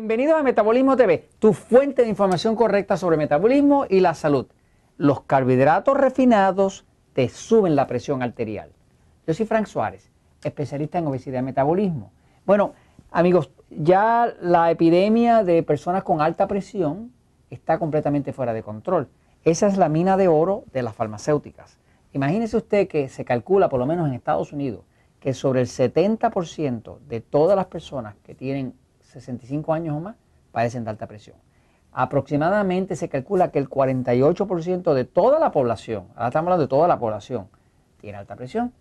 Bienvenidos a Metabolismo TV, tu fuente de información correcta sobre metabolismo y la salud. Los carbohidratos refinados te suben la presión arterial. Yo soy Frank Suárez, especialista en obesidad y metabolismo. Bueno, amigos, ya la epidemia de personas con alta presión está completamente fuera de control. Esa es la mina de oro de las farmacéuticas. Imagínese usted que se calcula, por lo menos en Estados Unidos, que sobre el 70% de todas las personas que tienen 65 años o más padecen de alta presión. Aproximadamente se calcula que el 48% de toda la población, ahora estamos hablando de toda la población, tiene alta presión.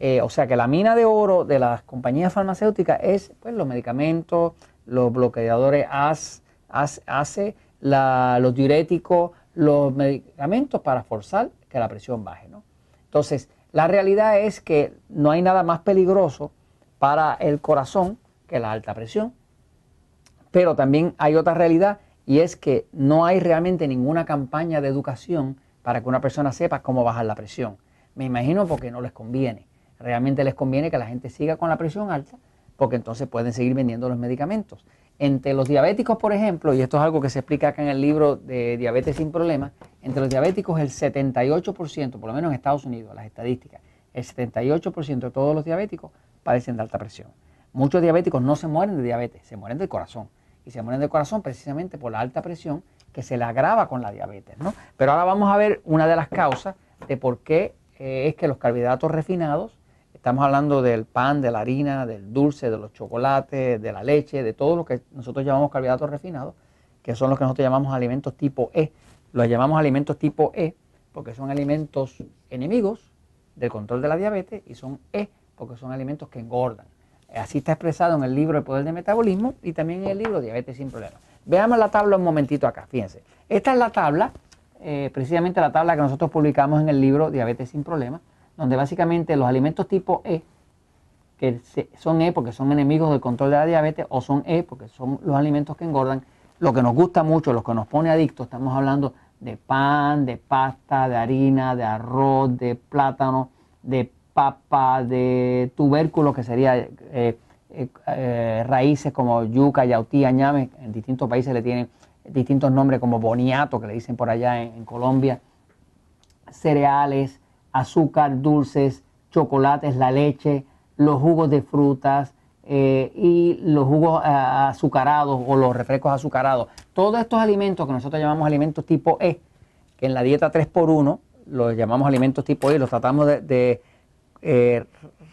Eh, o sea que la mina de oro de las compañías farmacéuticas es pues, los medicamentos, los bloqueadores ACE, los diuréticos, los medicamentos para forzar que la presión baje. ¿no? Entonces, la realidad es que no hay nada más peligroso para el corazón que la alta presión. Pero también hay otra realidad y es que no hay realmente ninguna campaña de educación para que una persona sepa cómo bajar la presión. Me imagino porque no les conviene. Realmente les conviene que la gente siga con la presión alta porque entonces pueden seguir vendiendo los medicamentos. Entre los diabéticos, por ejemplo, y esto es algo que se explica acá en el libro de Diabetes sin Problemas, entre los diabéticos el 78%, por lo menos en Estados Unidos, las estadísticas, el 78% de todos los diabéticos padecen de alta presión. Muchos diabéticos no se mueren de diabetes, se mueren del corazón. Y se mueren del corazón precisamente por la alta presión que se le agrava con la diabetes. ¿no? Pero ahora vamos a ver una de las causas de por qué eh, es que los carbohidratos refinados Estamos hablando del pan, de la harina, del dulce, de los chocolates, de la leche, de todo lo que nosotros llamamos carbohidratos refinados, que son los que nosotros llamamos alimentos tipo E. Los llamamos alimentos tipo E porque son alimentos enemigos del control de la diabetes y son E porque son alimentos que engordan. Así está expresado en el libro El Poder del Metabolismo y también en el libro Diabetes sin Problemas. Veamos la tabla un momentito acá, fíjense. Esta es la tabla, eh, precisamente la tabla que nosotros publicamos en el libro Diabetes sin Problemas donde básicamente los alimentos tipo E, que son E porque son enemigos del control de la diabetes, o son E porque son los alimentos que engordan, lo que nos gusta mucho, lo que nos pone adictos, estamos hablando de pan, de pasta, de harina, de arroz, de plátano, de papa, de tubérculos, que sería eh, eh, eh, raíces como yuca, yautí, ñame, en distintos países le tienen distintos nombres como boniato, que le dicen por allá en Colombia, cereales, azúcar, dulces, chocolates, la leche, los jugos de frutas y los jugos azucarados o los refrescos azucarados. Todos estos alimentos que nosotros llamamos alimentos tipo E, que en la dieta 3x1 los llamamos alimentos tipo E, los tratamos de, eh,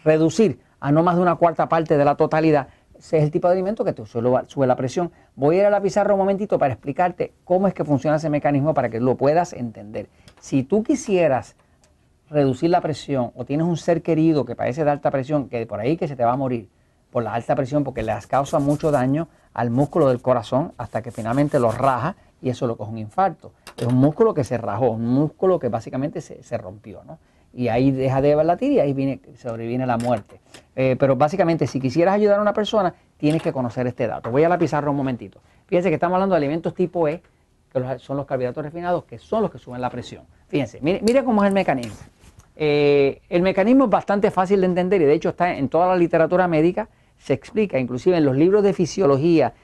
reducir a no más de una cuarta parte de la totalidad. Ese es el tipo de alimento que te sube la presión. Voy a ir a la pizarra un momentito para explicarte cómo es que funciona ese mecanismo para que lo puedas entender. Si tú quisieras reducir la presión o tienes un ser querido que padece de alta presión, que por ahí que se te va a morir por la alta presión porque le causa mucho daño al músculo del corazón hasta que finalmente lo raja y eso lo coge un infarto. Es un músculo que se rajó, un músculo que básicamente se, rompió, ¿no? Y ahí deja de latir y ahí viene, sobreviene la muerte. Eh, pero básicamente, si quisieras ayudar a una persona, tienes que conocer este dato. Voy a la pizarra un momentito. Fíjense que estamos hablando de alimentos tipo E, que son los carbohidratos refinados, que son los que suben la presión. Fíjense, mire, mire cómo es el mecanismo. Eh, el mecanismo es bastante fácil de entender y de hecho está en toda la literatura médica, se explica, inclusive en los libros de fisiología,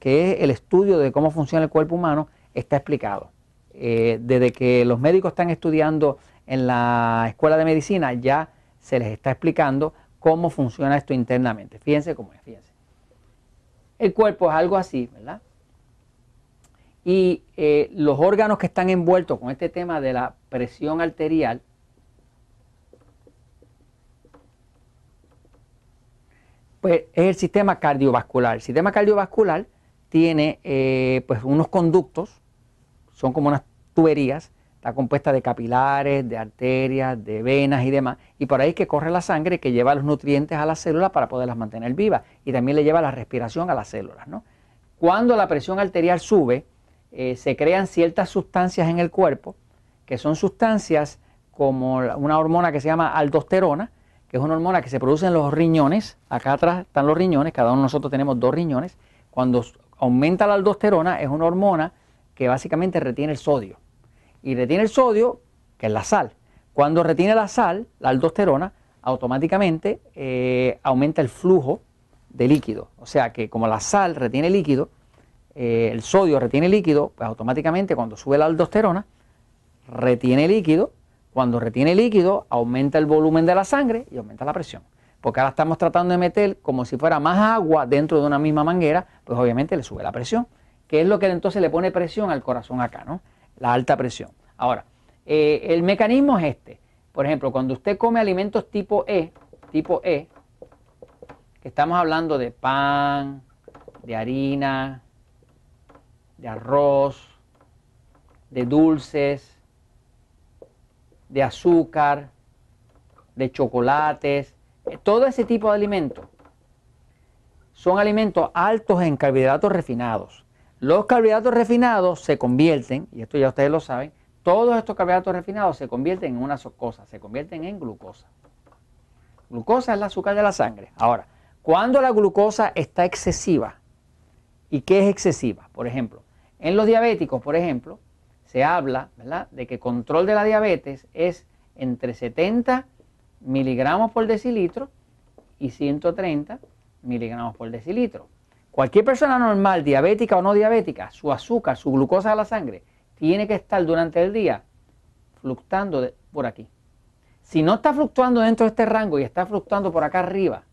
que es el estudio de cómo funciona el cuerpo humano, está explicado. Eh, desde que los médicos están estudiando en la escuela de medicina, ya se les está explicando cómo funciona esto internamente. Fíjense cómo es, fíjense. El cuerpo es algo así, ¿verdad? Y eh, los órganos que están envueltos con este tema de la presión arterial pues es el sistema cardiovascular. El sistema cardiovascular tiene eh, pues unos conductos, son como unas tuberías, está compuesta de capilares, de arterias, de venas y demás, y por ahí que corre la sangre que lleva los nutrientes a las células para poderlas mantener vivas y también le lleva la respiración a las células. ¿no? Cuando la presión arterial sube, eh, se crean ciertas sustancias en el cuerpo, que son sustancias como una hormona que se llama aldosterona, que es una hormona que se produce en los riñones. Acá atrás están los riñones, cada uno de nosotros tenemos dos riñones. Cuando aumenta la aldosterona, es una hormona que básicamente retiene el sodio. Y retiene el sodio, que es la sal. Cuando retiene la sal, la aldosterona, automáticamente eh, aumenta el flujo de líquido. O sea que como la sal retiene líquido, eh, el sodio retiene líquido, pues automáticamente cuando sube la aldosterona, retiene líquido. Cuando retiene líquido, aumenta el volumen de la sangre y aumenta la presión. Porque ahora estamos tratando de meter como si fuera más agua dentro de una misma manguera, pues obviamente le sube la presión, que es lo que entonces le pone presión al corazón acá, ¿no? La alta presión. Ahora, eh, el mecanismo es este. Por ejemplo, cuando usted come alimentos tipo E, tipo E, que estamos hablando de pan, de harina, de arroz, de dulces, de azúcar, de chocolates, todo ese tipo de alimentos son alimentos altos en carbohidratos refinados. Los carbohidratos refinados se convierten, y esto ya ustedes lo saben, todos estos carbohidratos refinados se convierten en una cosa, se convierten en glucosa. Glucosa es el azúcar de la sangre. Ahora, cuando la glucosa está excesiva, ¿y qué es excesiva? Por ejemplo, en los diabéticos, por ejemplo, se habla de que control de la diabetes es entre 70 miligramos por decilitro y 130 miligramos por decilitro. Cualquier persona normal, diabética o no diabética, su azúcar, su glucosa de la sangre, tiene que estar durante el día fluctuando por aquí. Si no está fluctuando dentro de este rango y está fluctuando por acá arriba,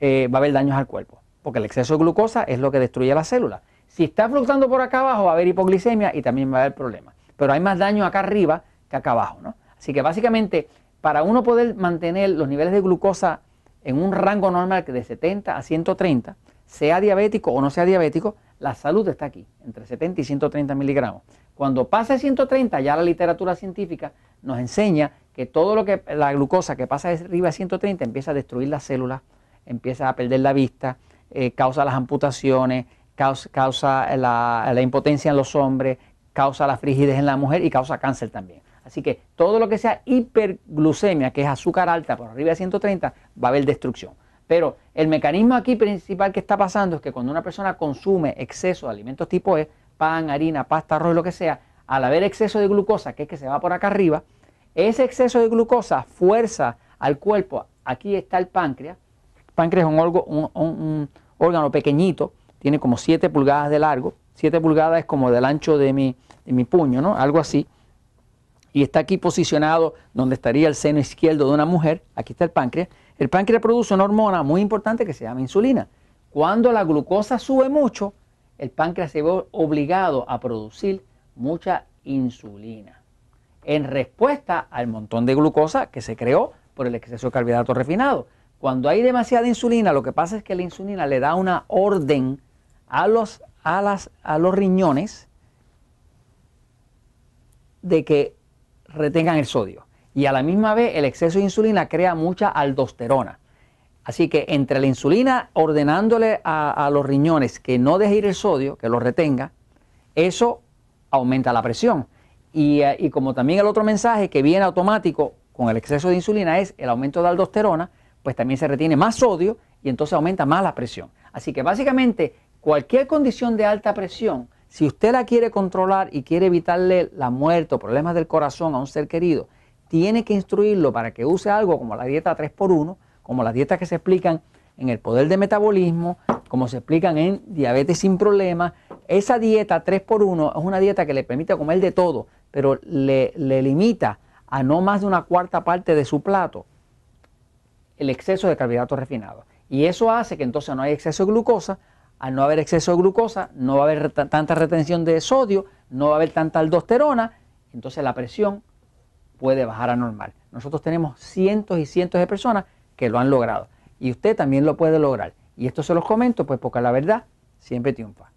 eh, va a haber daños al cuerpo, porque el exceso de glucosa es lo que destruye las células. Si está fluctuando por acá abajo, va a haber hipoglicemia y también va a haber problemas. Pero hay más daño acá arriba que acá abajo, ¿no? Así que básicamente, para uno poder mantener los niveles de glucosa en un rango normal de 70 a 130, sea diabético o no sea diabético, la salud está aquí, entre 70 y 130 miligramos. Cuando pasa de 130, ya la literatura científica nos enseña que todo lo que la glucosa que pasa arriba de 130 empieza a destruir las células, empieza a perder la vista, eh, causa las amputaciones, causa, la, impotencia en los hombres, causa la frigidez en la mujer y causa cáncer también. Así que todo lo que sea hiperglucemia, que es azúcar alta por arriba de 130, va a haber destrucción. Pero el mecanismo aquí principal que está pasando es que cuando una persona consume exceso de alimentos tipo E, pan, harina, pasta, arroz, lo que sea, al haber exceso de glucosa, que es que se va por acá arriba, ese exceso de glucosa fuerza al cuerpo, aquí está el páncreas, el páncreas es un, órgano pequeñito, tiene como 7 pulgadas de largo, 7 pulgadas es como del ancho de mi, de mi puño, ¿no? Algo así. Y está aquí posicionado donde estaría el seno izquierdo de una mujer, aquí está el páncreas. El páncreas produce una hormona muy importante que se llama insulina. Cuando la glucosa sube mucho, el páncreas se ve obligado a producir mucha insulina en respuesta al montón de glucosa que se creó por el exceso de carbohidratos refinados. Cuando hay demasiada insulina, lo que pasa es que la insulina le da una orden a los, a, las, a los riñones de que retengan el sodio. Y a la misma vez el exceso de insulina crea mucha aldosterona. Así que entre la insulina ordenándole a, los riñones que no deje ir el sodio, que lo retenga, eso aumenta la presión. Y, y, como también el otro mensaje que viene automático con el exceso de insulina es el aumento de aldosterona, pues también se retiene más sodio y entonces aumenta más la presión. Así que básicamente Cualquier condición de alta presión, si usted la quiere controlar y quiere evitarle la muerte o problemas del corazón a un ser querido, tiene que instruirlo para que use algo como la dieta 3x1, como las dietas que se explican en el poder de metabolismo, como se explican en diabetes sin problemas. Esa dieta 3x1 es una dieta que le permite comer de todo, pero le, le limita a no más de una cuarta parte de su plato el exceso de carbohidratos refinados. Y eso hace que entonces no hay exceso de glucosa, al no haber exceso de glucosa, no va a haber tanta retención de sodio, no va a haber tanta aldosterona, entonces la presión puede bajar a normal. Nosotros tenemos cientos y cientos de personas que lo han logrado y usted también lo puede lograr. Y esto se los comento pues porque la verdad siempre triunfa.